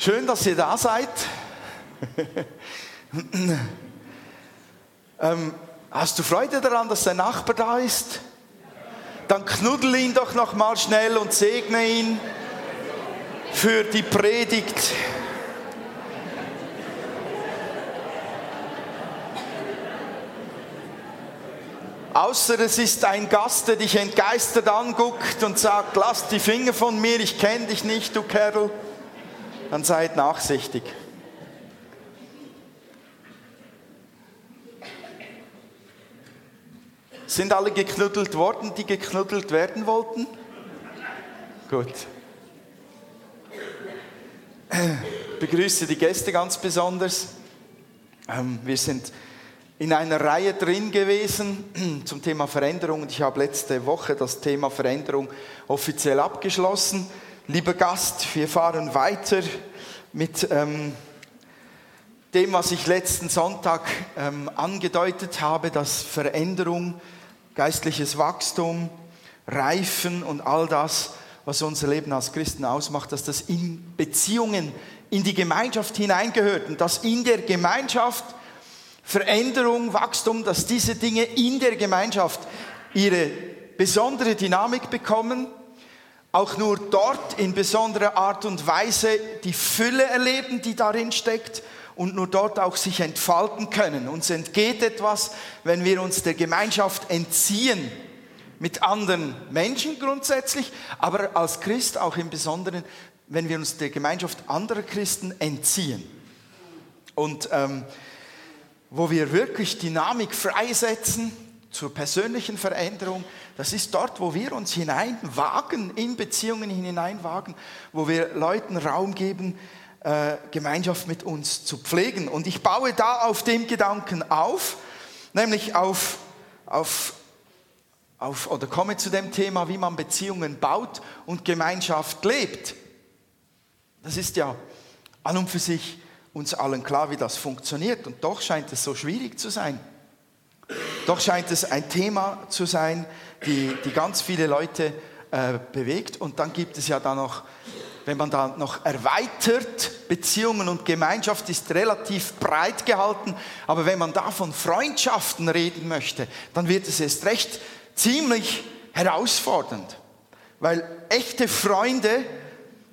Schön, dass ihr da seid. ähm, hast du Freude daran, dass dein Nachbar da ist? Dann knuddel ihn doch noch mal schnell und segne ihn für die Predigt. Außer es ist ein Gast, der dich entgeistert anguckt und sagt, lass die Finger von mir, ich kenne dich nicht, du Kerl. Dann seid nachsichtig. Sind alle geknuddelt worden, die geknuddelt werden wollten? Gut. Ich begrüße die Gäste ganz besonders. Ähm, wir sind in einer Reihe drin gewesen zum Thema Veränderung ich habe letzte Woche das Thema Veränderung offiziell abgeschlossen. Lieber Gast, wir fahren weiter mit ähm, dem, was ich letzten Sonntag ähm, angedeutet habe, dass Veränderung, geistliches Wachstum, Reifen und all das, was unser Leben als Christen ausmacht, dass das in Beziehungen, in die Gemeinschaft hineingehört und dass in der Gemeinschaft Veränderung, Wachstum, dass diese Dinge in der Gemeinschaft ihre besondere Dynamik bekommen, auch nur dort in besonderer Art und Weise die Fülle erleben, die darin steckt und nur dort auch sich entfalten können. Uns entgeht etwas, wenn wir uns der Gemeinschaft entziehen, mit anderen Menschen grundsätzlich, aber als Christ auch im Besonderen, wenn wir uns der Gemeinschaft anderer Christen entziehen. Und ähm, wo wir wirklich Dynamik freisetzen zur persönlichen Veränderung, das ist dort, wo wir uns hineinwagen, in Beziehungen hineinwagen, wo wir Leuten Raum geben, äh, Gemeinschaft mit uns zu pflegen. Und ich baue da auf dem Gedanken auf, nämlich auf, auf, auf, oder komme zu dem Thema, wie man Beziehungen baut und Gemeinschaft lebt. Das ist ja an und für sich uns allen klar, wie das funktioniert. Und doch scheint es so schwierig zu sein. Doch scheint es ein Thema zu sein, die, die ganz viele Leute äh, bewegt. Und dann gibt es ja da noch, wenn man da noch erweitert, Beziehungen und Gemeinschaft ist relativ breit gehalten. Aber wenn man da von Freundschaften reden möchte, dann wird es erst recht ziemlich herausfordernd. Weil echte Freunde,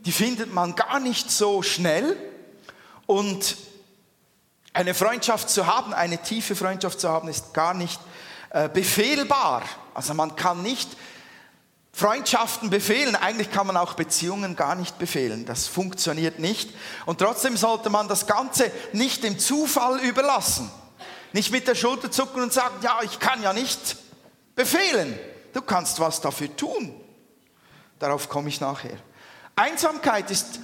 die findet man gar nicht so schnell und eine Freundschaft zu haben, eine tiefe Freundschaft zu haben, ist gar nicht äh, befehlbar. Also man kann nicht Freundschaften befehlen. Eigentlich kann man auch Beziehungen gar nicht befehlen. Das funktioniert nicht. Und trotzdem sollte man das Ganze nicht dem Zufall überlassen. Nicht mit der Schulter zucken und sagen, ja, ich kann ja nicht befehlen. Du kannst was dafür tun. Darauf komme ich nachher. Einsamkeit ist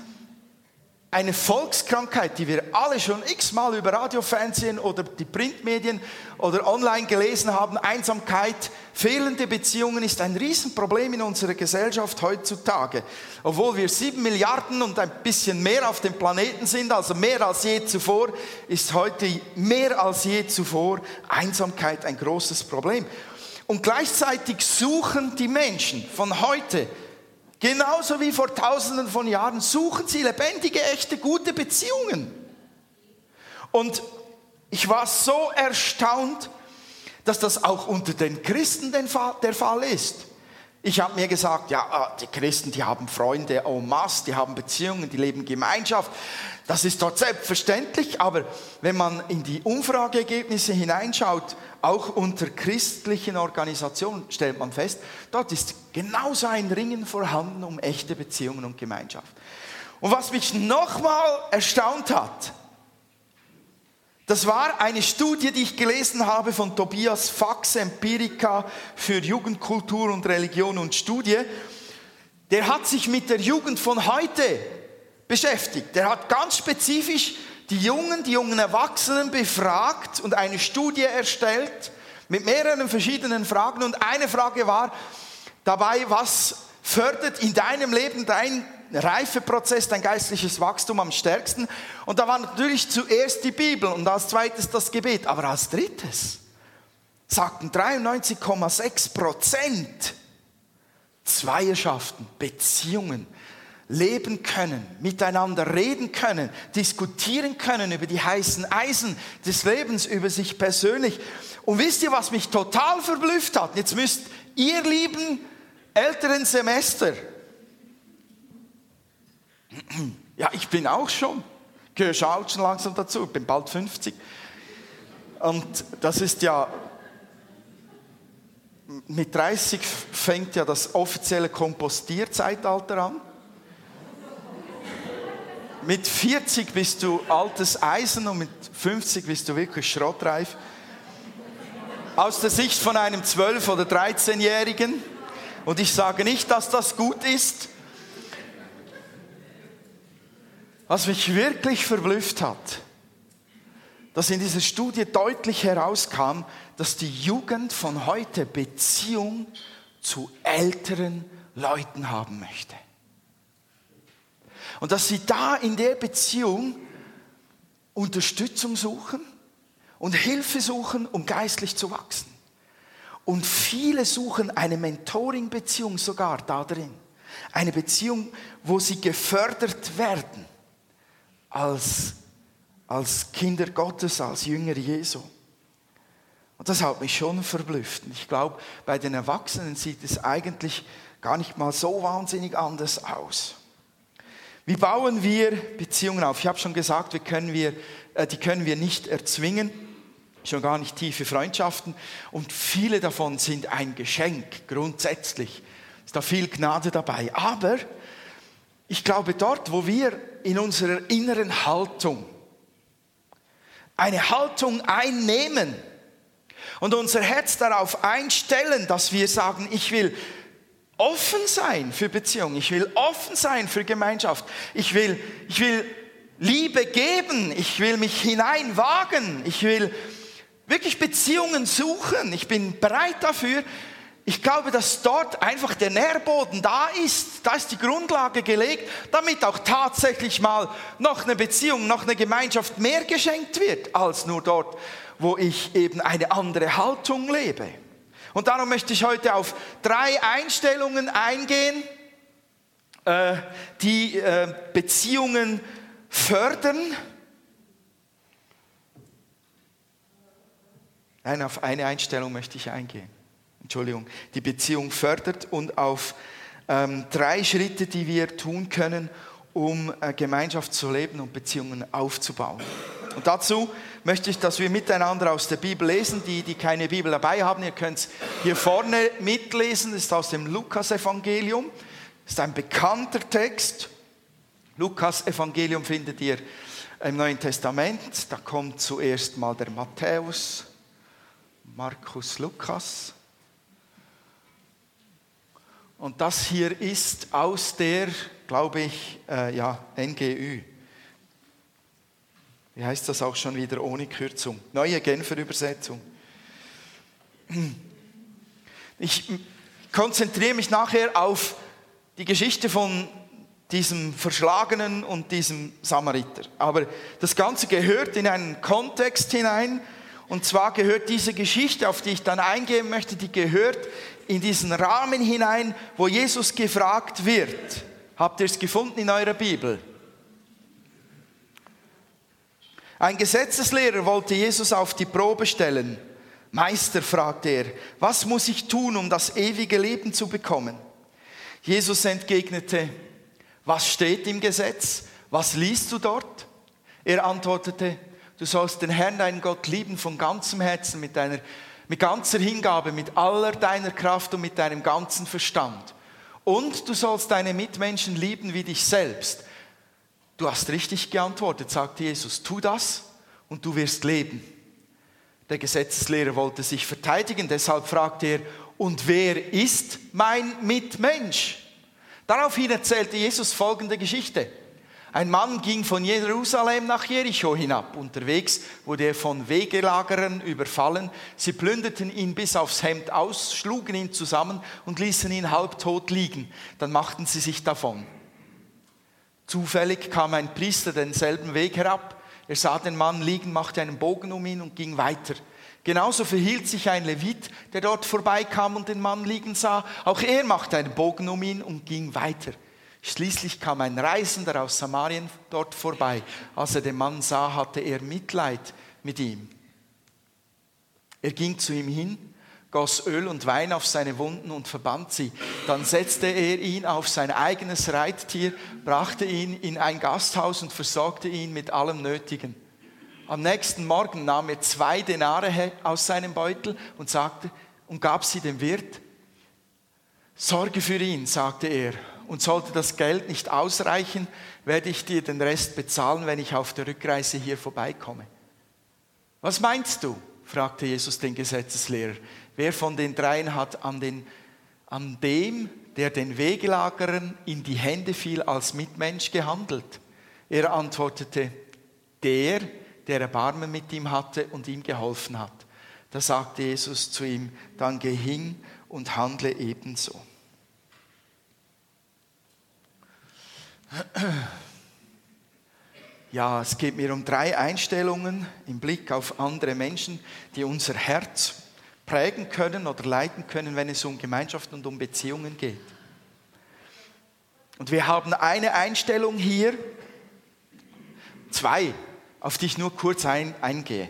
eine Volkskrankheit, die wir alle schon x-mal über Radiofernsehen oder die Printmedien oder online gelesen haben, Einsamkeit, fehlende Beziehungen ist ein Riesenproblem in unserer Gesellschaft heutzutage. Obwohl wir sieben Milliarden und ein bisschen mehr auf dem Planeten sind, also mehr als je zuvor, ist heute mehr als je zuvor Einsamkeit ein großes Problem. Und gleichzeitig suchen die Menschen von heute Genauso wie vor tausenden von Jahren suchen sie lebendige, echte, gute Beziehungen. Und ich war so erstaunt, dass das auch unter den Christen der Fall ist. Ich habe mir gesagt, ja, ah, die Christen, die haben Freunde en masse, die haben Beziehungen, die leben Gemeinschaft. Das ist dort selbstverständlich, aber wenn man in die Umfrageergebnisse hineinschaut, auch unter christlichen Organisationen stellt man fest, dort ist genauso ein Ringen vorhanden um echte Beziehungen und Gemeinschaft. Und was mich nochmal erstaunt hat, das war eine Studie, die ich gelesen habe von Tobias Fax, Empirica für Jugendkultur und Religion und Studie. Der hat sich mit der Jugend von heute beschäftigt. Der hat ganz spezifisch die Jungen, die jungen Erwachsenen befragt und eine Studie erstellt mit mehreren verschiedenen Fragen. Und eine Frage war dabei, was fördert in deinem Leben dein Reifeprozess, dein geistliches Wachstum am stärksten? Und da war natürlich zuerst die Bibel und als zweites das Gebet. Aber als drittes sagten 93,6 Prozent Zweierschaften, Beziehungen, leben können, miteinander reden können, diskutieren können über die heißen Eisen des Lebens, über sich persönlich. Und wisst ihr, was mich total verblüfft hat? Jetzt müsst ihr lieben älteren Semester, ja, ich bin auch schon, gehöre schon langsam dazu, ich bin bald 50. Und das ist ja, mit 30 fängt ja das offizielle Kompostierzeitalter an. Mit 40 bist du altes Eisen und mit 50 bist du wirklich schrottreif. Aus der Sicht von einem 12- oder 13-Jährigen. Und ich sage nicht, dass das gut ist. Was mich wirklich verblüfft hat, dass in dieser Studie deutlich herauskam, dass die Jugend von heute Beziehung zu älteren Leuten haben möchte. Und dass sie da in der Beziehung Unterstützung suchen und Hilfe suchen, um geistlich zu wachsen. Und viele suchen eine Mentoring-Beziehung sogar da drin. Eine Beziehung, wo sie gefördert werden als, als Kinder Gottes, als Jünger Jesu. Und das hat mich schon verblüfft. Und ich glaube, bei den Erwachsenen sieht es eigentlich gar nicht mal so wahnsinnig anders aus. Wie bauen wir Beziehungen auf? Ich habe schon gesagt, wir können wir, äh, die können wir nicht erzwingen, schon gar nicht tiefe Freundschaften. Und viele davon sind ein Geschenk, grundsätzlich. Ist da viel Gnade dabei. Aber ich glaube, dort, wo wir in unserer inneren Haltung eine Haltung einnehmen und unser Herz darauf einstellen, dass wir sagen, ich will offen sein für Beziehung, ich will offen sein für Gemeinschaft, ich will, ich will Liebe geben, ich will mich hineinwagen, ich will wirklich Beziehungen suchen, ich bin bereit dafür. Ich glaube, dass dort einfach der Nährboden da ist, da ist die Grundlage gelegt, damit auch tatsächlich mal noch eine Beziehung, noch eine Gemeinschaft mehr geschenkt wird, als nur dort, wo ich eben eine andere Haltung lebe. Und darum möchte ich heute auf drei Einstellungen eingehen, äh, die äh, Beziehungen fördern. Nein, auf eine Einstellung möchte ich eingehen. Entschuldigung, die Beziehung fördert und auf ähm, drei Schritte, die wir tun können, um äh, Gemeinschaft zu leben und Beziehungen aufzubauen. Und dazu möchte ich, dass wir miteinander aus der Bibel lesen. Die, die keine Bibel dabei haben, ihr könnt es hier vorne mitlesen. Das ist aus dem Lukas-Evangelium. Ist ein bekannter Text. Lukas-Evangelium findet ihr im Neuen Testament. Da kommt zuerst mal der Matthäus, Markus, Lukas. Und das hier ist aus der, glaube ich, äh, ja, NGÜ. Wie heißt das auch schon wieder ohne Kürzung? Neue Genfer Übersetzung. Ich konzentriere mich nachher auf die Geschichte von diesem Verschlagenen und diesem Samariter. Aber das Ganze gehört in einen Kontext hinein. Und zwar gehört diese Geschichte, auf die ich dann eingehen möchte, die gehört in diesen Rahmen hinein, wo Jesus gefragt wird. Habt ihr es gefunden in eurer Bibel? Ein Gesetzeslehrer wollte Jesus auf die Probe stellen. Meister, fragte er, was muss ich tun, um das ewige Leben zu bekommen? Jesus entgegnete, was steht im Gesetz? Was liest du dort? Er antwortete, du sollst den Herrn, deinen Gott, lieben von ganzem Herzen, mit, deiner, mit ganzer Hingabe, mit aller deiner Kraft und mit deinem ganzen Verstand. Und du sollst deine Mitmenschen lieben wie dich selbst. Du hast richtig geantwortet, sagte Jesus, tu das und du wirst leben. Der Gesetzeslehrer wollte sich verteidigen, deshalb fragte er, und wer ist mein Mitmensch? Daraufhin erzählte Jesus folgende Geschichte. Ein Mann ging von Jerusalem nach Jericho hinab. Unterwegs wurde er von Wegelagerern überfallen. Sie plünderten ihn bis aufs Hemd aus, schlugen ihn zusammen und ließen ihn halbtot liegen. Dann machten sie sich davon. Zufällig kam ein Priester denselben Weg herab. Er sah den Mann liegen, machte einen Bogen um ihn und ging weiter. Genauso verhielt sich ein Levit, der dort vorbeikam und den Mann liegen sah. Auch er machte einen Bogen um ihn und ging weiter. Schließlich kam ein Reisender aus Samarien dort vorbei. Als er den Mann sah, hatte er Mitleid mit ihm. Er ging zu ihm hin, goss Öl und Wein auf seine Wunden und verband sie. Dann setzte er ihn auf sein eigenes Reittier, brachte ihn in ein Gasthaus und versorgte ihn mit allem Nötigen. Am nächsten Morgen nahm er zwei Denare aus seinem Beutel und sagte und gab sie dem Wirt. Sorge für ihn, sagte er, und sollte das Geld nicht ausreichen, werde ich dir den Rest bezahlen, wenn ich auf der Rückreise hier vorbeikomme. Was meinst du? fragte Jesus den Gesetzeslehrer. Wer von den dreien hat an, den, an dem, der den Wegelagerern in die Hände fiel, als Mitmensch gehandelt? Er antwortete, der, der Erbarmen mit ihm hatte und ihm geholfen hat. Da sagte Jesus zu ihm, dann geh hin und handle ebenso. Ja, es geht mir um drei Einstellungen im Blick auf andere Menschen, die unser Herz prägen können oder leiten können, wenn es um Gemeinschaft und um Beziehungen geht. Und wir haben eine Einstellung hier, zwei, auf die ich nur kurz ein, eingehe.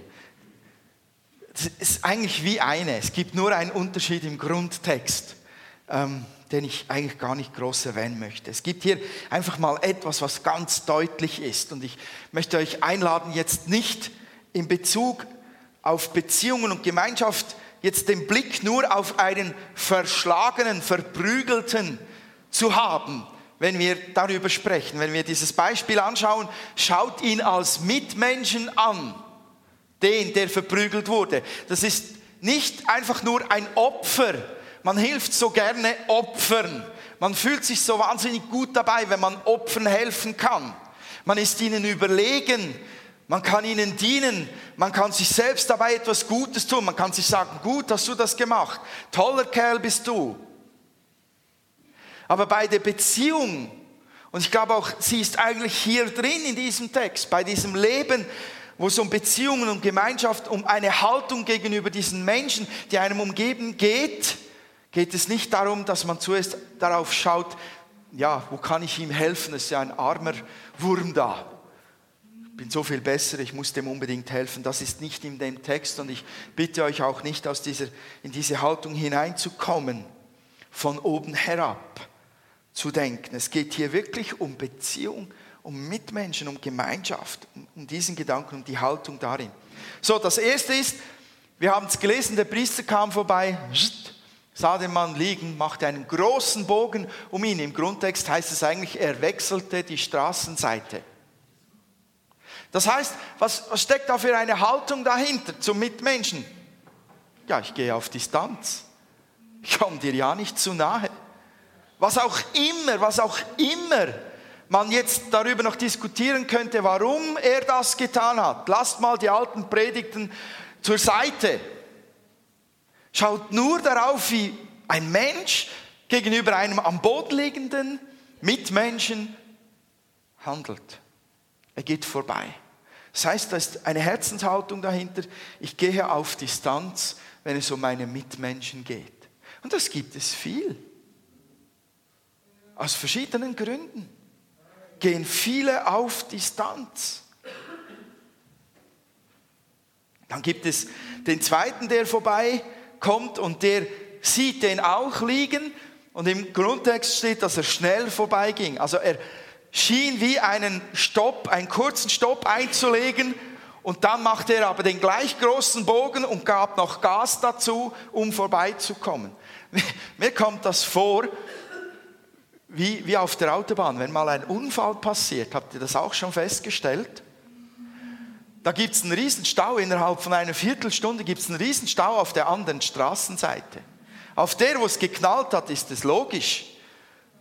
Es ist eigentlich wie eine, es gibt nur einen Unterschied im Grundtext. Ähm, den ich eigentlich gar nicht groß erwähnen möchte. Es gibt hier einfach mal etwas, was ganz deutlich ist. Und ich möchte euch einladen, jetzt nicht in Bezug auf Beziehungen und Gemeinschaft jetzt den Blick nur auf einen verschlagenen, verprügelten zu haben, wenn wir darüber sprechen. Wenn wir dieses Beispiel anschauen, schaut ihn als Mitmenschen an, den, der verprügelt wurde. Das ist nicht einfach nur ein Opfer, man hilft so gerne Opfern. Man fühlt sich so wahnsinnig gut dabei, wenn man Opfern helfen kann. Man ist ihnen überlegen, man kann ihnen dienen, man kann sich selbst dabei etwas Gutes tun, man kann sich sagen, gut hast du das gemacht, toller Kerl bist du. Aber bei der Beziehung, und ich glaube auch, sie ist eigentlich hier drin in diesem Text, bei diesem Leben, wo es um Beziehungen und Gemeinschaft, um eine Haltung gegenüber diesen Menschen, die einem umgeben, geht, geht es nicht darum, dass man zuerst darauf schaut, ja, wo kann ich ihm helfen? Es ist ja ein armer Wurm da. Ich bin so viel besser, ich muss dem unbedingt helfen. Das ist nicht in dem Text und ich bitte euch auch nicht, aus dieser, in diese Haltung hineinzukommen, von oben herab zu denken. Es geht hier wirklich um Beziehung, um Mitmenschen, um Gemeinschaft, um diesen Gedanken, um die Haltung darin. So, das erste ist, wir haben es gelesen, der Priester kam vorbei, sah den Mann liegen, machte einen großen Bogen um ihn. Im Grundtext heißt es eigentlich, er wechselte die Straßenseite. Das heißt, was, was steckt da für eine Haltung dahinter zum Mitmenschen? Ja, ich gehe auf Distanz. Ich komme dir ja nicht zu nahe. Was auch immer, was auch immer man jetzt darüber noch diskutieren könnte, warum er das getan hat. Lasst mal die alten Predigten zur Seite. Schaut nur darauf, wie ein Mensch gegenüber einem am Boden liegenden Mitmenschen handelt. Er geht vorbei. Das heißt, da ist eine Herzenshaltung dahinter. Ich gehe auf Distanz, wenn es um meine Mitmenschen geht. Und das gibt es viel. Aus verschiedenen Gründen gehen viele auf Distanz. Dann gibt es den zweiten, der vorbei kommt und der sieht den auch liegen und im Grundtext steht, dass er schnell vorbeiging. Also er schien wie einen Stopp, einen kurzen Stopp einzulegen und dann machte er aber den gleich großen Bogen und gab noch Gas dazu, um vorbeizukommen. Mir kommt das vor, wie, wie auf der Autobahn, wenn mal ein Unfall passiert, habt ihr das auch schon festgestellt? Da gibt es einen Riesenstau, innerhalb von einer Viertelstunde gibt es einen Riesenstau auf der anderen Straßenseite. Auf der, wo es geknallt hat, ist es logisch,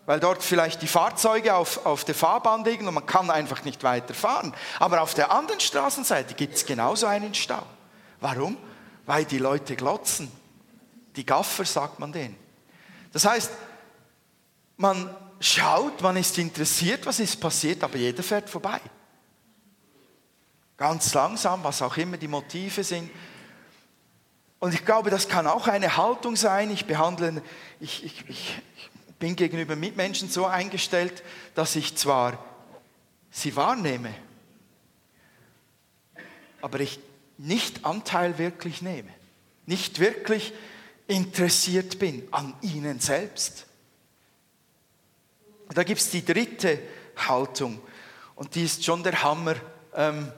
weil dort vielleicht die Fahrzeuge auf, auf der Fahrbahn liegen und man kann einfach nicht weiterfahren. Aber auf der anderen Straßenseite gibt es genauso einen Stau. Warum? Weil die Leute glotzen. Die Gaffer sagt man denen. Das heißt, man schaut, man ist interessiert, was ist passiert, aber jeder fährt vorbei ganz langsam, was auch immer die Motive sind. Und ich glaube, das kann auch eine Haltung sein. Ich behandle, ich, ich, ich Bin gegenüber Mitmenschen so eingestellt, dass ich zwar sie wahrnehme, aber ich nicht Anteil wirklich nehme, nicht wirklich interessiert bin an ihnen selbst. Da gibt es die dritte Haltung und die ist schon der Hammer. Ähm,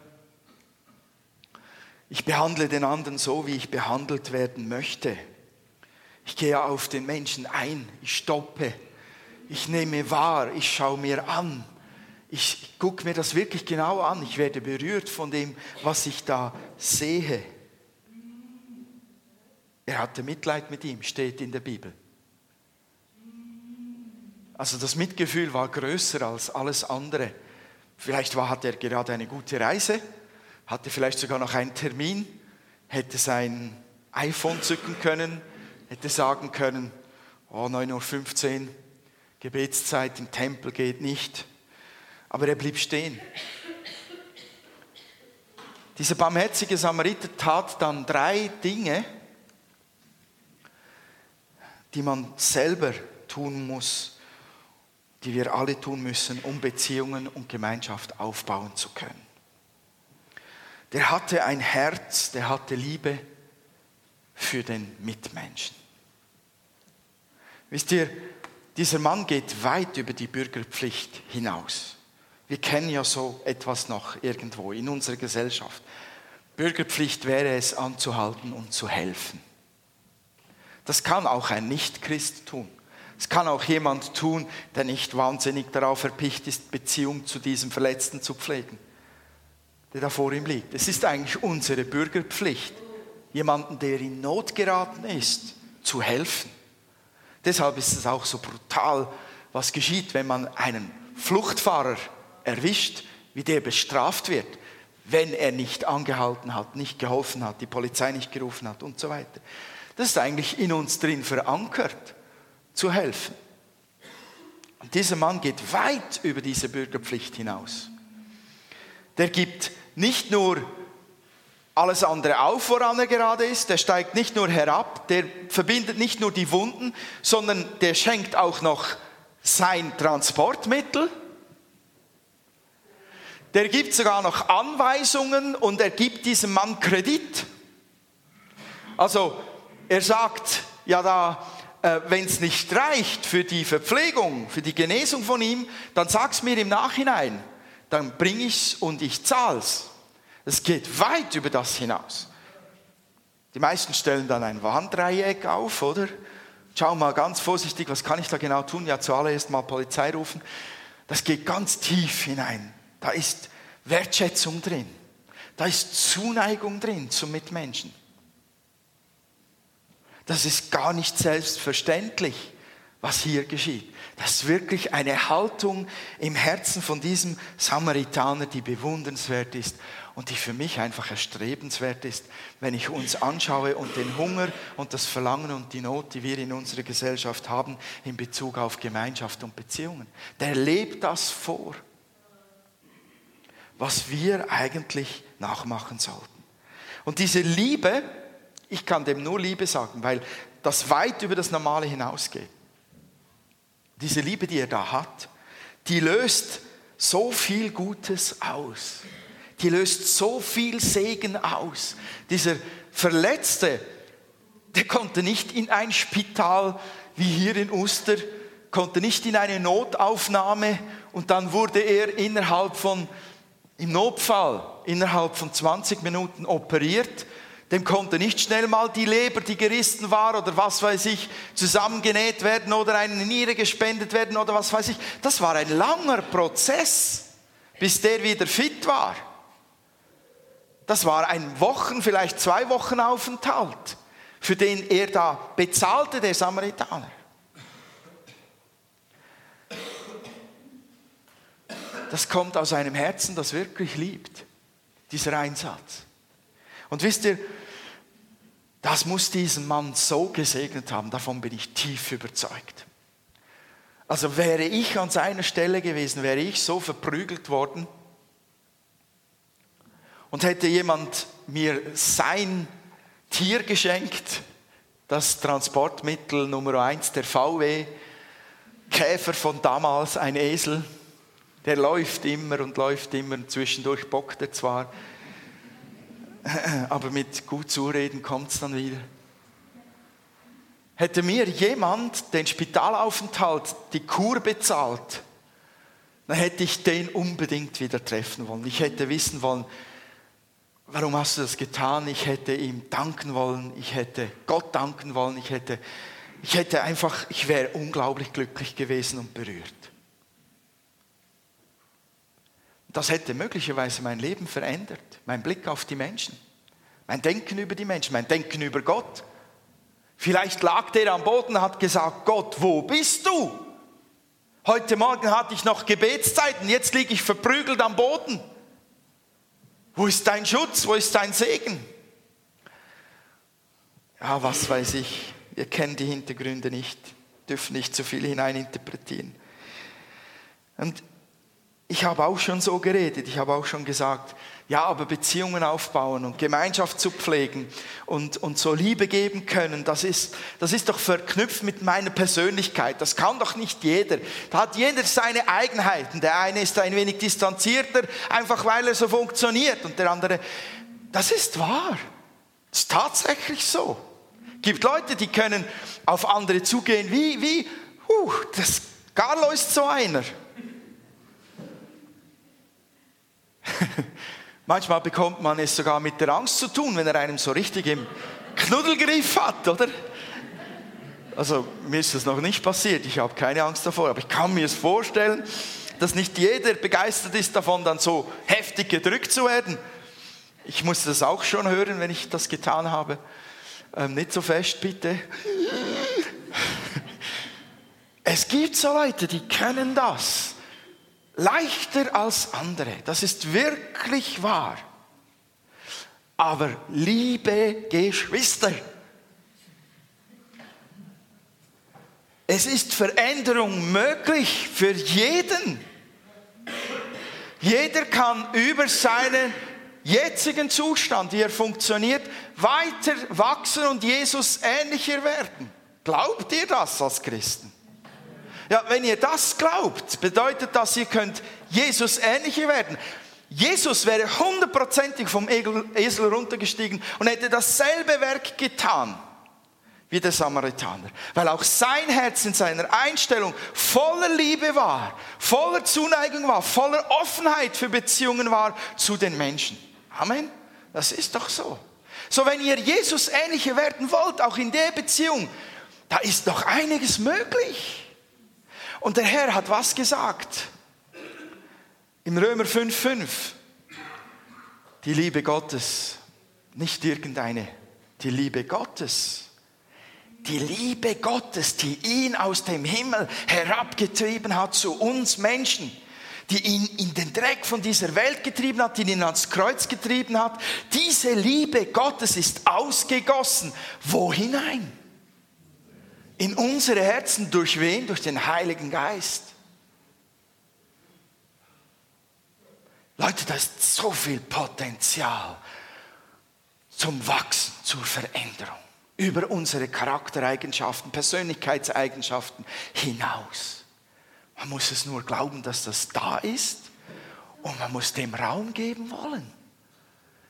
ich behandle den anderen so, wie ich behandelt werden möchte. Ich gehe auf den Menschen ein, ich stoppe, ich nehme wahr, ich schaue mir an, ich gucke mir das wirklich genau an, ich werde berührt von dem, was ich da sehe. Er hatte Mitleid mit ihm, steht in der Bibel. Also das Mitgefühl war größer als alles andere. Vielleicht war, hatte er gerade eine gute Reise, hatte vielleicht sogar noch einen Termin, hätte sein iPhone zücken können, hätte sagen können, oh, 9.15 Uhr, Gebetszeit im Tempel geht nicht. Aber er blieb stehen. Dieser barmherzige Samariter tat dann drei Dinge, die man selber tun muss, die wir alle tun müssen, um Beziehungen und Gemeinschaft aufbauen zu können. Der hatte ein Herz, der hatte Liebe für den Mitmenschen. Wisst ihr, dieser Mann geht weit über die Bürgerpflicht hinaus. Wir kennen ja so etwas noch irgendwo in unserer Gesellschaft. Bürgerpflicht wäre es, anzuhalten und zu helfen. Das kann auch ein Nichtchrist tun. Es kann auch jemand tun, der nicht wahnsinnig darauf verpicht ist, Beziehung zu diesem Verletzten zu pflegen, der da vor ihm liegt. Es ist eigentlich unsere Bürgerpflicht, jemanden, der in Not geraten ist, zu helfen. Deshalb ist es auch so brutal, was geschieht, wenn man einen Fluchtfahrer erwischt, wie der bestraft wird, wenn er nicht angehalten hat, nicht geholfen hat, die Polizei nicht gerufen hat und so weiter. Das ist eigentlich in uns drin verankert, zu helfen. Und dieser Mann geht weit über diese Bürgerpflicht hinaus. Der gibt nicht nur alles andere auf, woran er gerade ist, der steigt nicht nur herab, der verbindet nicht nur die Wunden, sondern der schenkt auch noch sein Transportmittel. Der gibt sogar noch Anweisungen und er gibt diesem Mann Kredit. Also er sagt, ja da, äh, wenn es nicht reicht für die Verpflegung, für die Genesung von ihm, dann sag's mir im Nachhinein. Dann bring ich's und ich zahl's. Es geht weit über das hinaus. Die meisten stellen dann ein Warndreieck auf, oder? Schau mal ganz vorsichtig, was kann ich da genau tun? Ja, zuallererst mal Polizei rufen. Das geht ganz tief hinein. Da ist Wertschätzung drin. Da ist Zuneigung drin zum Mitmenschen. Das ist gar nicht selbstverständlich, was hier geschieht. Das ist wirklich eine Haltung im Herzen von diesem Samaritaner, die bewundernswert ist und die für mich einfach erstrebenswert ist, wenn ich uns anschaue und den Hunger und das Verlangen und die Not, die wir in unserer Gesellschaft haben in Bezug auf Gemeinschaft und Beziehungen. Der lebt das vor, was wir eigentlich nachmachen sollten. Und diese Liebe, ich kann dem nur Liebe sagen, weil das weit über das Normale hinausgeht. Diese Liebe, die er da hat, die löst so viel Gutes aus. Die löst so viel Segen aus. Dieser Verletzte, der konnte nicht in ein Spital wie hier in Uster, konnte nicht in eine Notaufnahme und dann wurde er innerhalb von, im Notfall, innerhalb von 20 Minuten operiert dem konnte nicht schnell mal die Leber, die gerissen war oder was weiß ich, zusammengenäht werden oder eine Niere gespendet werden oder was weiß ich. Das war ein langer Prozess, bis der wieder fit war. Das war ein Wochen, vielleicht zwei Wochen Aufenthalt, für den er da bezahlte, der Samaritaner. Das kommt aus einem Herzen, das wirklich liebt, dieser Einsatz. Und wisst ihr, das muss diesen Mann so gesegnet haben, davon bin ich tief überzeugt. Also wäre ich an seiner Stelle gewesen, wäre ich so verprügelt worden und hätte jemand mir sein Tier geschenkt, das Transportmittel Nummer eins der VW, Käfer von damals, ein Esel, der läuft immer und läuft immer. Zwischendurch bockt er zwar, aber mit gut zureden kommt es dann wieder. Hätte mir jemand den Spitalaufenthalt, die Kur bezahlt, dann hätte ich den unbedingt wieder treffen wollen. Ich hätte wissen wollen, warum hast du das getan? Ich hätte ihm danken wollen, ich hätte Gott danken wollen, ich hätte, ich hätte einfach, ich wäre unglaublich glücklich gewesen und berührt. Das hätte möglicherweise mein Leben verändert, mein Blick auf die Menschen, mein Denken über die Menschen, mein Denken über Gott. Vielleicht lag der am Boden und hat gesagt, Gott, wo bist du? Heute Morgen hatte ich noch Gebetszeiten, jetzt liege ich verprügelt am Boden. Wo ist dein Schutz? Wo ist dein Segen? Ja, was weiß ich. Wir kennen die Hintergründe nicht, dürfen nicht zu viel hineininterpretieren. Und ich habe auch schon so geredet, ich habe auch schon gesagt, ja, aber Beziehungen aufbauen und Gemeinschaft zu pflegen und, und so Liebe geben können, das ist, das ist doch verknüpft mit meiner Persönlichkeit. Das kann doch nicht jeder. Da hat jeder seine Eigenheiten. Der eine ist ein wenig distanzierter, einfach weil er so funktioniert. Und der andere, das ist wahr. Das ist tatsächlich so. Es gibt Leute, die können auf andere zugehen, wie, wie, uh, das Carlo ist so einer. Manchmal bekommt man es sogar mit der Angst zu tun, wenn er einem so richtig im Knuddelgriff hat, oder? Also mir ist das noch nicht passiert, ich habe keine Angst davor, aber ich kann mir es vorstellen, dass nicht jeder begeistert ist davon, dann so heftig gedrückt zu werden. Ich musste das auch schon hören, wenn ich das getan habe. Ähm, nicht so fest, bitte. Es gibt so Leute, die können das leichter als andere. Das ist wirklich wahr. Aber liebe Geschwister, es ist Veränderung möglich für jeden. Jeder kann über seinen jetzigen Zustand, wie er funktioniert, weiter wachsen und Jesus ähnlicher werden. Glaubt ihr das als Christen? Ja, wenn ihr das glaubt, bedeutet das, ihr könnt Jesus ähnlicher werden. Jesus wäre hundertprozentig vom Esel runtergestiegen und hätte dasselbe Werk getan wie der Samaritaner, weil auch sein Herz in seiner Einstellung voller Liebe war, voller Zuneigung war, voller Offenheit für Beziehungen war zu den Menschen. Amen. Das ist doch so. So, wenn ihr Jesus ähnlicher werden wollt, auch in der Beziehung, da ist doch einiges möglich. Und der Herr hat was gesagt? Im Römer 5,5. Die Liebe Gottes, nicht irgendeine, die Liebe Gottes. Die Liebe Gottes, die ihn aus dem Himmel herabgetrieben hat zu uns Menschen, die ihn in den Dreck von dieser Welt getrieben hat, die ihn ans Kreuz getrieben hat. Diese Liebe Gottes ist ausgegossen. Wo hinein? In unsere Herzen durch wen? Durch den Heiligen Geist. Leute, da ist so viel Potenzial zum Wachsen, zur Veränderung. Über unsere Charaktereigenschaften, Persönlichkeitseigenschaften hinaus. Man muss es nur glauben, dass das da ist und man muss dem Raum geben wollen.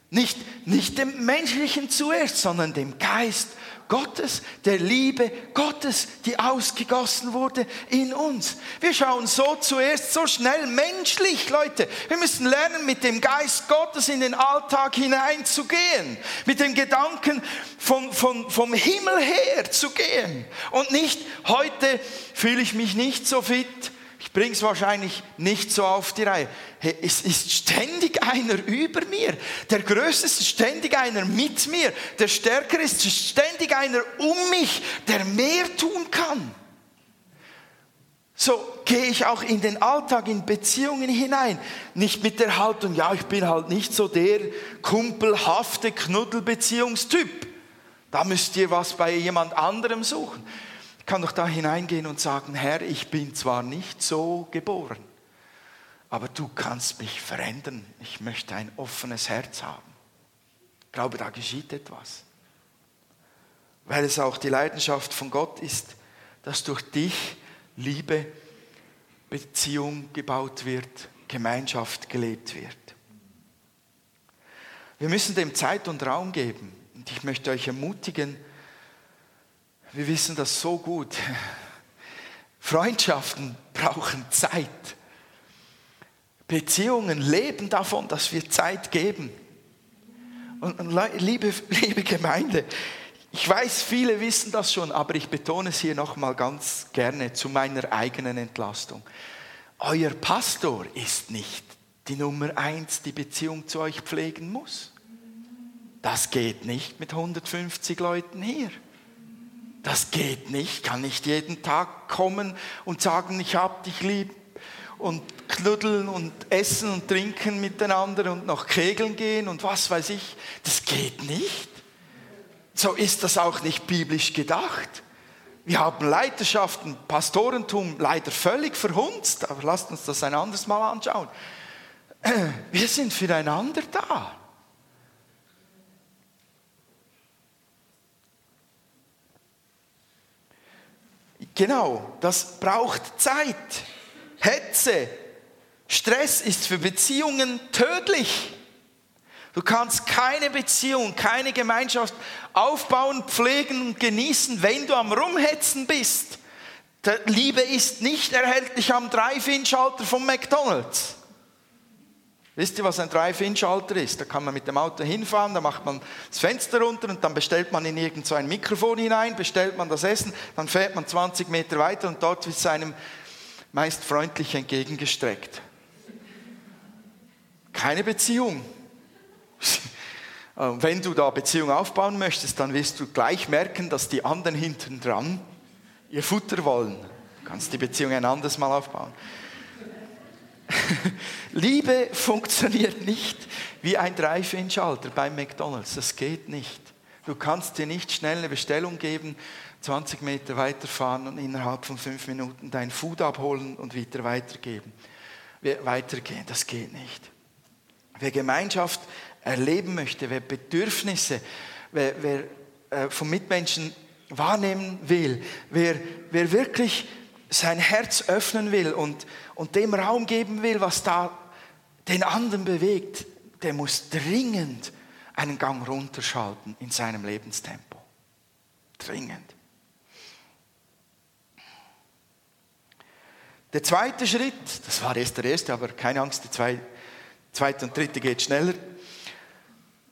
Nicht, nicht dem Menschlichen zuerst, sondern dem Geist Gottes, der Liebe Gottes, die ausgegossen wurde in uns. Wir schauen so zuerst so schnell menschlich, Leute. Wir müssen lernen, mit dem Geist Gottes in den Alltag hineinzugehen, mit dem Gedanken vom, vom, vom Himmel her zu gehen und nicht, heute fühle ich mich nicht so fit, ich bringe es wahrscheinlich nicht so auf die Reihe. Hey, es ist ständig einer über mir. Der Größte ist ständig einer mit mir. Der Stärker ist ständig einer um mich, der mehr tun kann. So gehe ich auch in den Alltag, in Beziehungen hinein. Nicht mit der Haltung, ja, ich bin halt nicht so der kumpelhafte Knuddelbeziehungstyp. Da müsst ihr was bei jemand anderem suchen. Ich kann doch da hineingehen und sagen, Herr, ich bin zwar nicht so geboren, aber du kannst mich verändern. Ich möchte ein offenes Herz haben. Ich glaube, da geschieht etwas. Weil es auch die Leidenschaft von Gott ist, dass durch dich Liebe, Beziehung gebaut wird, Gemeinschaft gelebt wird. Wir müssen dem Zeit und Raum geben. Und ich möchte euch ermutigen, wir wissen das so gut. Freundschaften brauchen Zeit. Beziehungen leben davon, dass wir Zeit geben. Und, liebe, liebe Gemeinde, ich weiß, viele wissen das schon, aber ich betone es hier nochmal ganz gerne zu meiner eigenen Entlastung. Euer Pastor ist nicht die Nummer eins, die Beziehung zu euch pflegen muss. Das geht nicht mit 150 Leuten hier. Das geht nicht. Ich kann nicht jeden Tag kommen und sagen, ich hab dich lieb und knuddeln und essen und trinken miteinander und noch kegeln gehen und was weiß ich. Das geht nicht. So ist das auch nicht biblisch gedacht. Wir haben Leiterschaften, Pastorentum leider völlig verhunzt, aber lasst uns das ein anderes Mal anschauen. Wir sind füreinander da. Genau, das braucht Zeit. Hetze, Stress ist für Beziehungen tödlich. Du kannst keine Beziehung, keine Gemeinschaft aufbauen, pflegen und genießen, wenn du am Rumhetzen bist. Die Liebe ist nicht erhältlich am Drive-In-Schalter von McDonald's. Wisst ihr, was ein Drive-In-Schalter ist? Da kann man mit dem Auto hinfahren, da macht man das Fenster runter und dann bestellt man in irgend so ein Mikrofon hinein, bestellt man das Essen, dann fährt man 20 Meter weiter und dort wird es einem meist freundlich entgegengestreckt. Keine Beziehung. Wenn du da Beziehung aufbauen möchtest, dann wirst du gleich merken, dass die anderen hinten dran ihr Futter wollen. Du kannst die Beziehung ein anderes Mal aufbauen. Liebe funktioniert nicht wie ein Drive-In-Schalter beim McDonald's. Das geht nicht. Du kannst dir nicht schnell eine Bestellung geben, 20 Meter weiterfahren und innerhalb von fünf Minuten dein Food abholen und wieder weitergeben. Weitergehen, das geht nicht. Wer Gemeinschaft erleben möchte, wer Bedürfnisse wer, wer äh, von Mitmenschen wahrnehmen will, wer, wer wirklich sein Herz öffnen will und, und dem Raum geben will, was da den anderen bewegt, der muss dringend einen Gang runterschalten in seinem Lebenstempo. Dringend. Der zweite Schritt, das war erst der erste, aber keine Angst, der zweite und dritte geht schneller.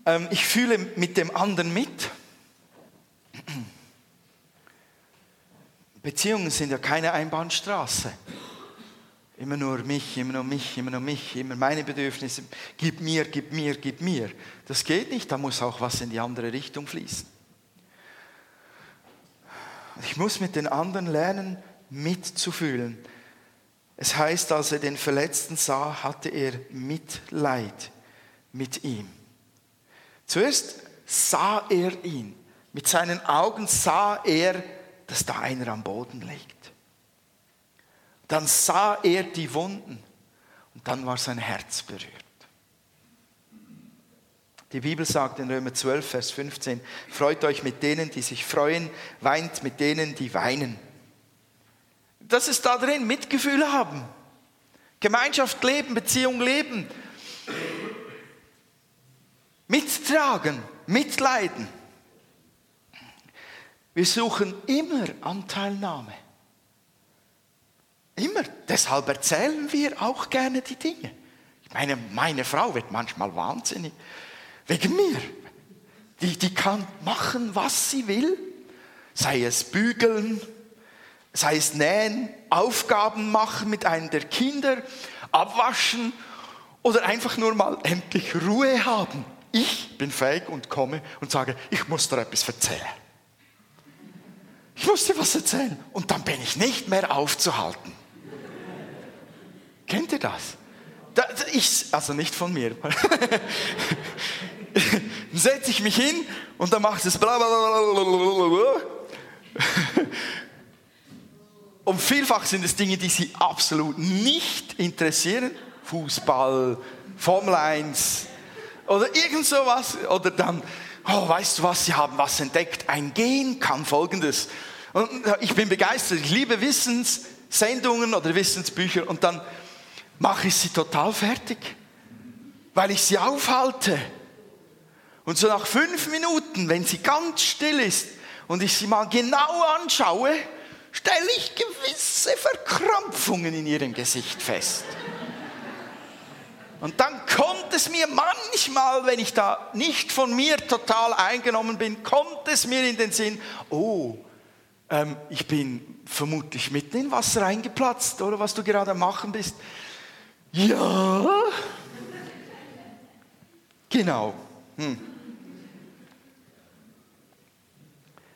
Ähm, ich fühle mit dem anderen mit. Beziehungen sind ja keine Einbahnstraße. Immer nur mich, immer nur mich, immer nur mich, immer meine Bedürfnisse. Gib mir, gib mir, gib mir. Das geht nicht, da muss auch was in die andere Richtung fließen. Ich muss mit den anderen lernen, mitzufühlen. Es heißt, als er den Verletzten sah, hatte er Mitleid mit ihm. Zuerst sah er ihn. Mit seinen Augen sah er dass da einer am Boden liegt. Dann sah er die Wunden und dann war sein Herz berührt. Die Bibel sagt in Römer 12, Vers 15, freut euch mit denen, die sich freuen, weint mit denen, die weinen. Das ist da drin, Mitgefühl haben, Gemeinschaft leben, Beziehung leben, mittragen, mitleiden. Wir suchen immer Anteilnahme. Immer. Deshalb erzählen wir auch gerne die Dinge. Ich meine, meine Frau wird manchmal wahnsinnig. Wegen mir. Die, die kann machen, was sie will. Sei es bügeln, sei es nähen, Aufgaben machen mit einem der Kinder, abwaschen oder einfach nur mal endlich Ruhe haben. Ich bin fähig und komme und sage, ich muss dir etwas erzählen. Ich muss dir was erzählen. Und dann bin ich nicht mehr aufzuhalten. Kennt ihr das? Da, ich, also nicht von mir. dann setze ich mich hin und dann macht es bla bla bla Und vielfach sind es Dinge, die sie absolut nicht interessieren. Fußball, Formel 1 oder irgend sowas. Oder dann, oh, weißt du was, sie haben was entdeckt. Ein Gen kann folgendes. Und ich bin begeistert, ich liebe Wissens, Sendungen oder Wissensbücher und dann mache ich sie total fertig, weil ich sie aufhalte. Und so nach fünf Minuten, wenn sie ganz still ist und ich sie mal genau anschaue, stelle ich gewisse Verkrampfungen in ihrem Gesicht fest. Und dann kommt es mir manchmal, wenn ich da nicht von mir total eingenommen bin, kommt es mir in den Sinn, oh, ähm, ich bin vermutlich mitten in Wasser reingeplatzt oder was du gerade am machen bist. Ja, genau. Hm.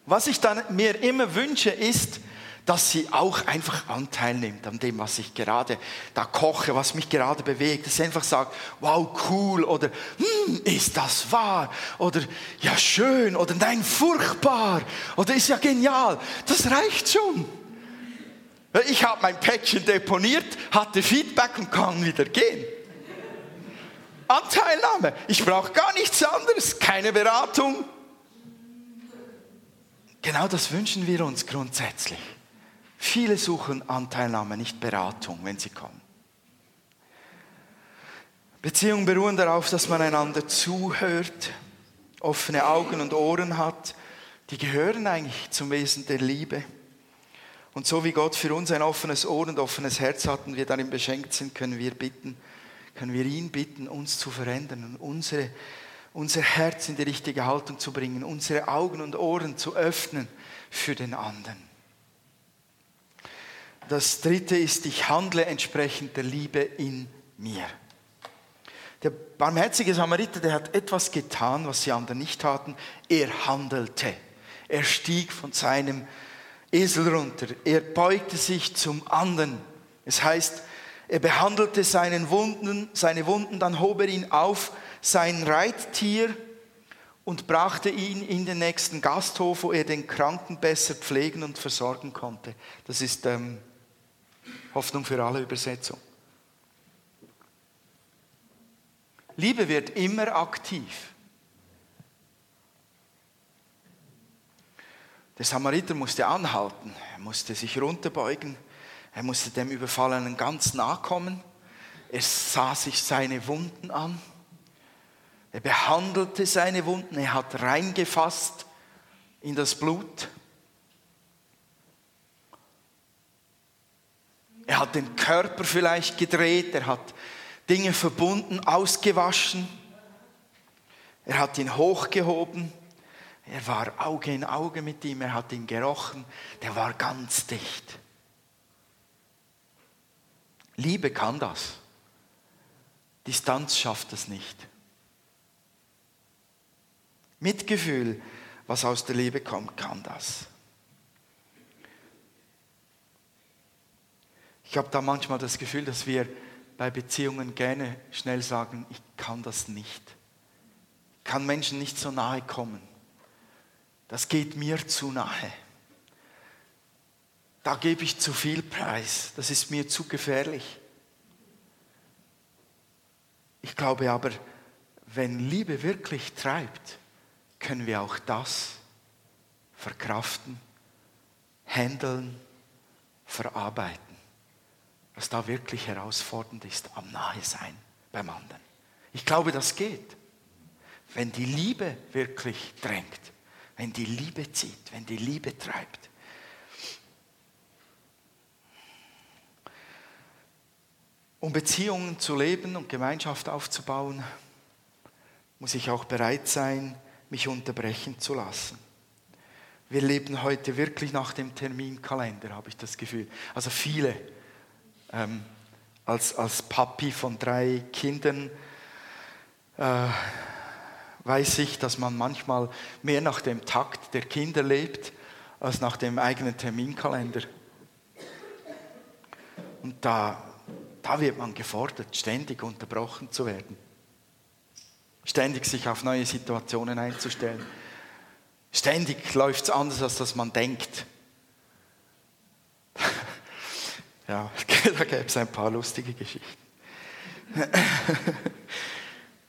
Was ich dann mir immer wünsche, ist, dass sie auch einfach Anteil nimmt an dem, was ich gerade da koche, was mich gerade bewegt. Dass sie einfach sagt, wow, cool oder hm, ist das wahr oder ja schön oder nein, furchtbar oder ist ja genial. Das reicht schon. Ich habe mein Päckchen deponiert, hatte Feedback und kann wieder gehen. Anteilnahme. Ich brauche gar nichts anderes, keine Beratung. Genau das wünschen wir uns grundsätzlich. Viele suchen Anteilnahme, nicht Beratung, wenn sie kommen. Beziehungen beruhen darauf, dass man einander zuhört, offene Augen und Ohren hat. Die gehören eigentlich zum Wesen der Liebe. Und so wie Gott für uns ein offenes Ohr und offenes Herz hat und wir darin beschenkt sind, können wir bitten, können wir ihn bitten, uns zu verändern und unsere, unser Herz in die richtige Haltung zu bringen, unsere Augen und Ohren zu öffnen für den anderen. Das dritte ist, ich handle entsprechend der Liebe in mir. Der barmherzige Samariter, der hat etwas getan, was die anderen nicht taten. Er handelte. Er stieg von seinem Esel runter. Er beugte sich zum anderen. Es heißt, er behandelte seinen Wunden, seine Wunden, dann hob er ihn auf, sein Reittier, und brachte ihn in den nächsten Gasthof, wo er den Kranken besser pflegen und versorgen konnte. Das ist ähm, Hoffnung für alle Übersetzung. Liebe wird immer aktiv. Der Samariter musste anhalten, er musste sich runterbeugen, er musste dem Überfallenen ganz nahe kommen, er sah sich seine Wunden an, er behandelte seine Wunden, er hat reingefasst in das Blut. Er hat den Körper vielleicht gedreht, er hat Dinge verbunden, ausgewaschen. Er hat ihn hochgehoben. Er war Auge in Auge mit ihm, er hat ihn gerochen. Der war ganz dicht. Liebe kann das. Distanz schafft es nicht. Mitgefühl, was aus der Liebe kommt, kann das. Ich habe da manchmal das Gefühl, dass wir bei Beziehungen gerne schnell sagen, ich kann das nicht. Ich kann Menschen nicht so nahe kommen. Das geht mir zu nahe. Da gebe ich zu viel Preis. Das ist mir zu gefährlich. Ich glaube aber, wenn Liebe wirklich treibt, können wir auch das verkraften, handeln, verarbeiten was da wirklich herausfordernd ist, am Nahe sein beim anderen. Ich glaube, das geht. Wenn die Liebe wirklich drängt, wenn die Liebe zieht, wenn die Liebe treibt. Um Beziehungen zu leben und Gemeinschaft aufzubauen, muss ich auch bereit sein, mich unterbrechen zu lassen. Wir leben heute wirklich nach dem Terminkalender, habe ich das Gefühl. Also viele ähm, als, als Papi von drei Kindern äh, weiß ich, dass man manchmal mehr nach dem Takt der Kinder lebt, als nach dem eigenen Terminkalender. Und da, da wird man gefordert, ständig unterbrochen zu werden. Ständig sich auf neue Situationen einzustellen. Ständig läuft es anders, als dass man denkt. Ja, da gäbe es ein paar lustige Geschichten.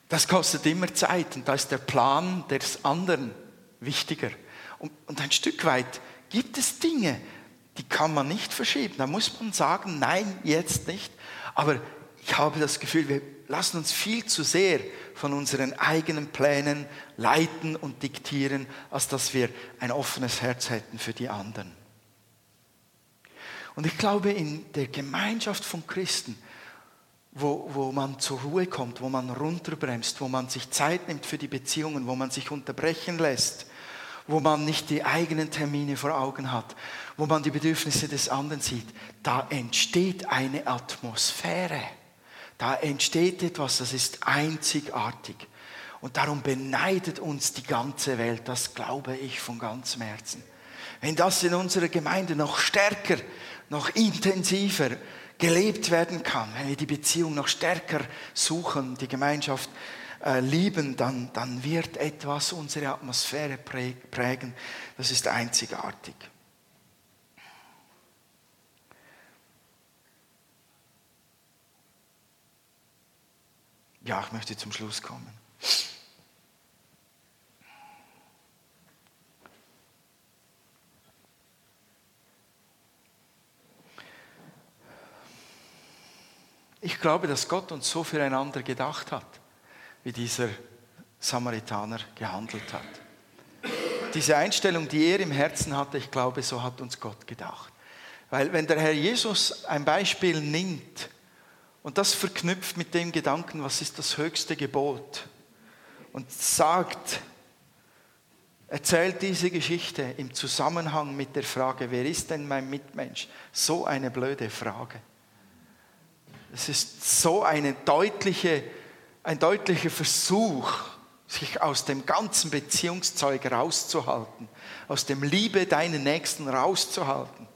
Das kostet immer Zeit und da ist der Plan des anderen wichtiger. Und, und ein Stück weit gibt es Dinge, die kann man nicht verschieben. Da muss man sagen, nein, jetzt nicht. Aber ich habe das Gefühl, wir lassen uns viel zu sehr von unseren eigenen Plänen leiten und diktieren, als dass wir ein offenes Herz hätten für die anderen. Und ich glaube, in der Gemeinschaft von Christen, wo, wo man zur Ruhe kommt, wo man runterbremst, wo man sich Zeit nimmt für die Beziehungen, wo man sich unterbrechen lässt, wo man nicht die eigenen Termine vor Augen hat, wo man die Bedürfnisse des anderen sieht, da entsteht eine Atmosphäre. Da entsteht etwas, das ist einzigartig. Und darum beneidet uns die ganze Welt, das glaube ich von ganzem Herzen. Wenn das in unserer Gemeinde noch stärker, noch intensiver gelebt werden kann, wenn wir die Beziehung noch stärker suchen, die Gemeinschaft äh, lieben, dann, dann wird etwas unsere Atmosphäre prägen. Das ist einzigartig. Ja, ich möchte zum Schluss kommen. Ich glaube, dass Gott uns so füreinander gedacht hat, wie dieser Samaritaner gehandelt hat. Diese Einstellung, die er im Herzen hatte, ich glaube, so hat uns Gott gedacht. Weil wenn der Herr Jesus ein Beispiel nimmt, und das verknüpft mit dem Gedanken, was ist das höchste Gebot? Und sagt, erzählt diese Geschichte im Zusammenhang mit der Frage, wer ist denn mein Mitmensch? So eine blöde Frage. Es ist so eine deutliche, ein deutlicher Versuch, sich aus dem ganzen Beziehungszeug rauszuhalten, aus dem Liebe deinen Nächsten rauszuhalten.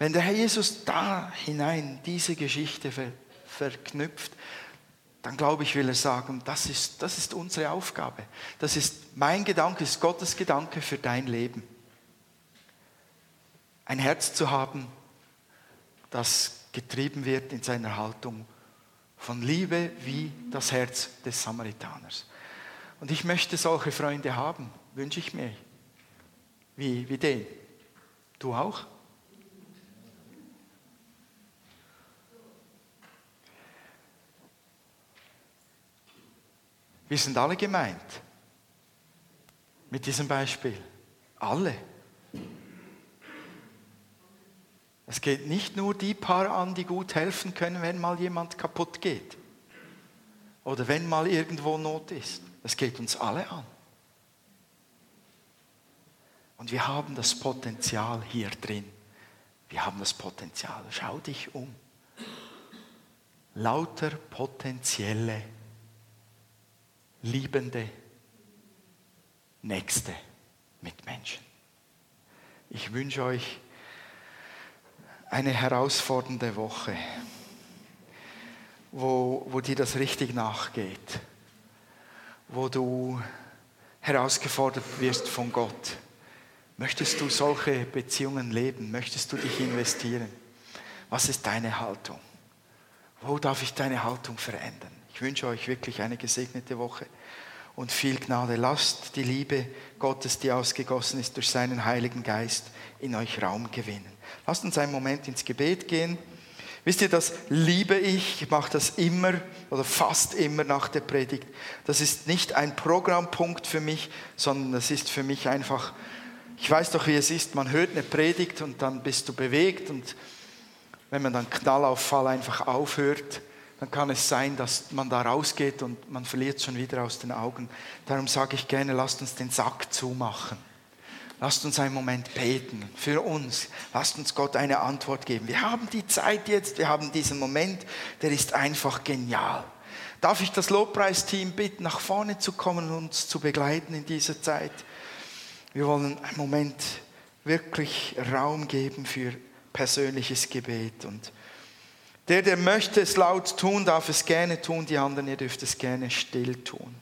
Wenn der Herr Jesus da hinein diese Geschichte verknüpft, dann glaube ich, will er sagen, das ist, das ist unsere Aufgabe. Das ist mein Gedanke, ist Gottes Gedanke für dein Leben. Ein Herz zu haben, das getrieben wird in seiner Haltung von Liebe wie das Herz des Samaritaners. Und ich möchte solche Freunde haben, wünsche ich mir, wie, wie den. Du auch? Wir sind alle gemeint. Mit diesem Beispiel. Alle. Es geht nicht nur die Paar an, die gut helfen können, wenn mal jemand kaputt geht. Oder wenn mal irgendwo Not ist. Es geht uns alle an. Und wir haben das Potenzial hier drin. Wir haben das Potenzial. Schau dich um. Lauter potenzielle liebende, nächste Mitmenschen. Ich wünsche euch eine herausfordernde Woche, wo, wo dir das richtig nachgeht, wo du herausgefordert wirst von Gott. Möchtest du solche Beziehungen leben? Möchtest du dich investieren? Was ist deine Haltung? Wo darf ich deine Haltung verändern? Ich wünsche euch wirklich eine gesegnete Woche und viel Gnade. Lasst die Liebe Gottes, die ausgegossen ist durch seinen Heiligen Geist, in euch Raum gewinnen. Lasst uns einen Moment ins Gebet gehen. Wisst ihr, das liebe ich. Ich mache das immer oder fast immer nach der Predigt. Das ist nicht ein Programmpunkt für mich, sondern das ist für mich einfach, ich weiß doch, wie es ist. Man hört eine Predigt und dann bist du bewegt und wenn man dann Knallauffall einfach aufhört, dann kann es sein, dass man da rausgeht und man verliert schon wieder aus den Augen. Darum sage ich gerne, lasst uns den Sack zumachen. Lasst uns einen Moment beten für uns. Lasst uns Gott eine Antwort geben. Wir haben die Zeit jetzt, wir haben diesen Moment, der ist einfach genial. Darf ich das Lobpreisteam bitten, nach vorne zu kommen und uns zu begleiten in dieser Zeit? Wir wollen einen Moment wirklich Raum geben für persönliches Gebet und der, der möchte es laut tun, darf es gerne tun, die anderen, ihr dürft es gerne still tun.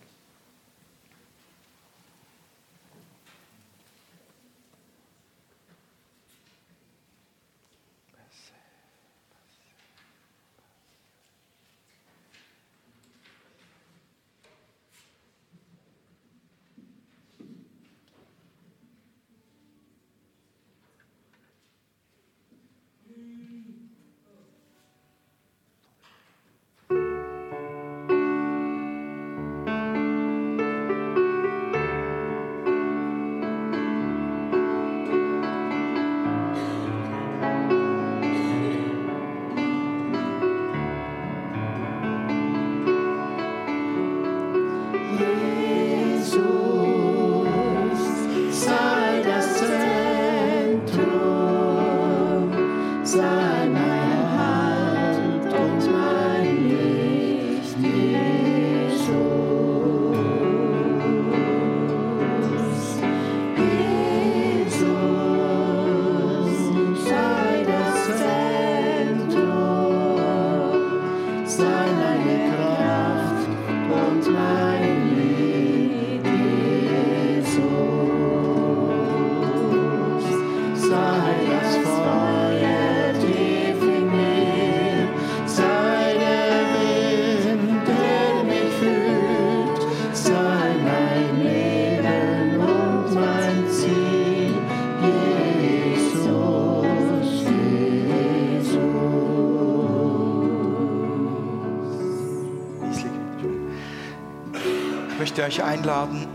Euch einladen,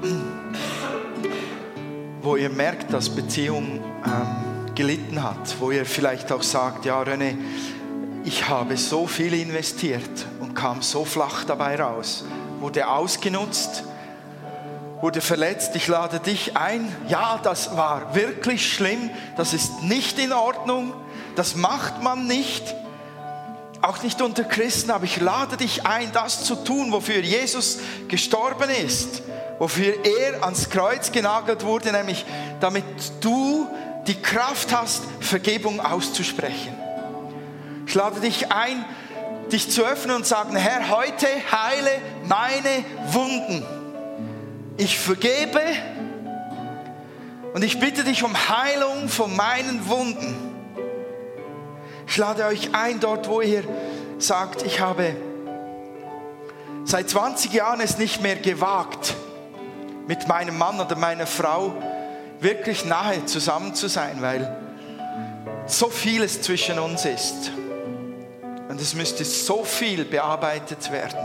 wo ihr merkt, dass Beziehung ähm, gelitten hat, wo ihr vielleicht auch sagt, ja René, ich habe so viel investiert und kam so flach dabei raus, wurde ausgenutzt, wurde verletzt, ich lade dich ein, ja, das war wirklich schlimm, das ist nicht in Ordnung, das macht man nicht auch nicht unter Christen, aber ich lade dich ein, das zu tun, wofür Jesus gestorben ist, wofür er ans Kreuz genagelt wurde, nämlich damit du die Kraft hast, Vergebung auszusprechen. Ich lade dich ein, dich zu öffnen und sagen, Herr, heute heile meine Wunden. Ich vergebe und ich bitte dich um Heilung von meinen Wunden. Ich lade euch ein, dort wo ihr sagt, ich habe seit 20 Jahren es nicht mehr gewagt, mit meinem Mann oder meiner Frau wirklich nahe zusammen zu sein, weil so vieles zwischen uns ist. Und es müsste so viel bearbeitet werden,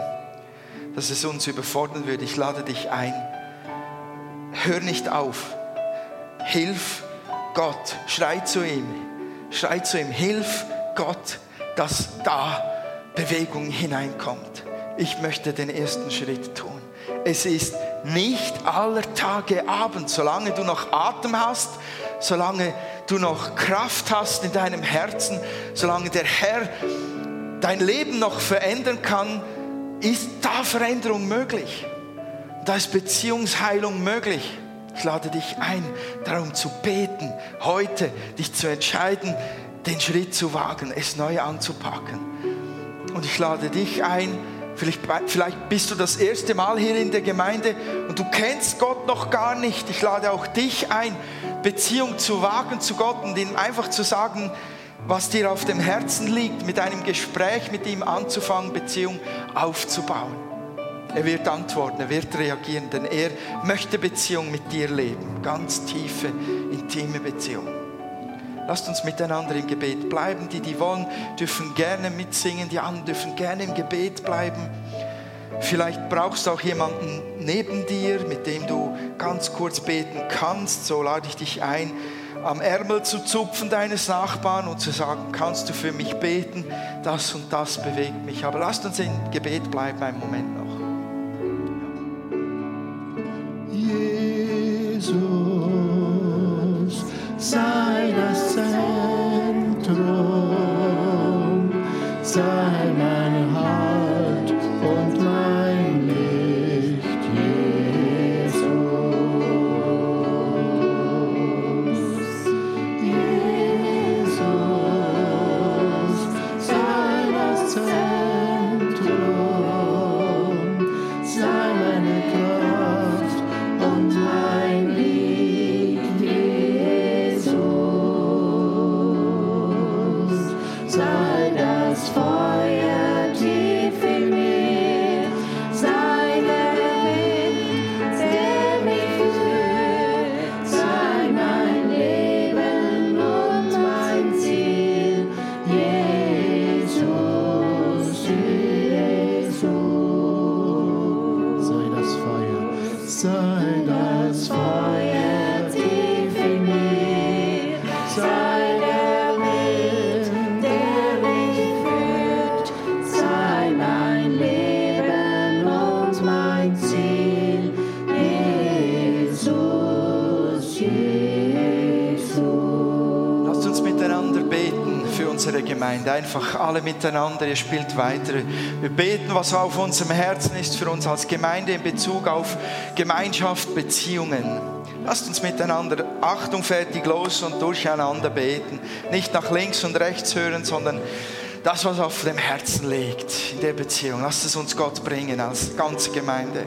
dass es uns überfordern würde. Ich lade dich ein. Hör nicht auf. Hilf Gott. Schrei zu ihm. Schrei zu ihm. Hilf Gott, dass da Bewegung hineinkommt. Ich möchte den ersten Schritt tun. Es ist nicht aller Tage Abend, solange du noch Atem hast, solange du noch Kraft hast in deinem Herzen, solange der Herr dein Leben noch verändern kann, ist da Veränderung möglich. Da ist Beziehungsheilung möglich. Ich lade dich ein, darum zu beten, heute dich zu entscheiden, den Schritt zu wagen, es neu anzupacken. Und ich lade dich ein, vielleicht, vielleicht bist du das erste Mal hier in der Gemeinde und du kennst Gott noch gar nicht. Ich lade auch dich ein, Beziehung zu wagen zu Gott und ihm einfach zu sagen, was dir auf dem Herzen liegt, mit einem Gespräch mit ihm anzufangen, Beziehung aufzubauen. Er wird antworten, er wird reagieren, denn er möchte Beziehung mit dir leben, ganz tiefe, intime Beziehung. Lasst uns miteinander im Gebet bleiben. Die, die wollen, dürfen gerne mitsingen. Die anderen dürfen gerne im Gebet bleiben. Vielleicht brauchst du auch jemanden neben dir, mit dem du ganz kurz beten kannst. So lade ich dich ein, am Ärmel zu zupfen deines Nachbarn und zu sagen, kannst du für mich beten? Das und das bewegt mich. Aber lasst uns im Gebet bleiben einen Moment noch. Gemeinde. Einfach alle miteinander, ihr spielt weiter. Wir beten, was auf unserem Herzen ist für uns als Gemeinde in Bezug auf Gemeinschaft, Beziehungen. Lasst uns miteinander Achtung fertig los und durcheinander beten. Nicht nach links und rechts hören, sondern das, was auf dem Herzen liegt in der Beziehung. Lasst es uns Gott bringen als ganze Gemeinde.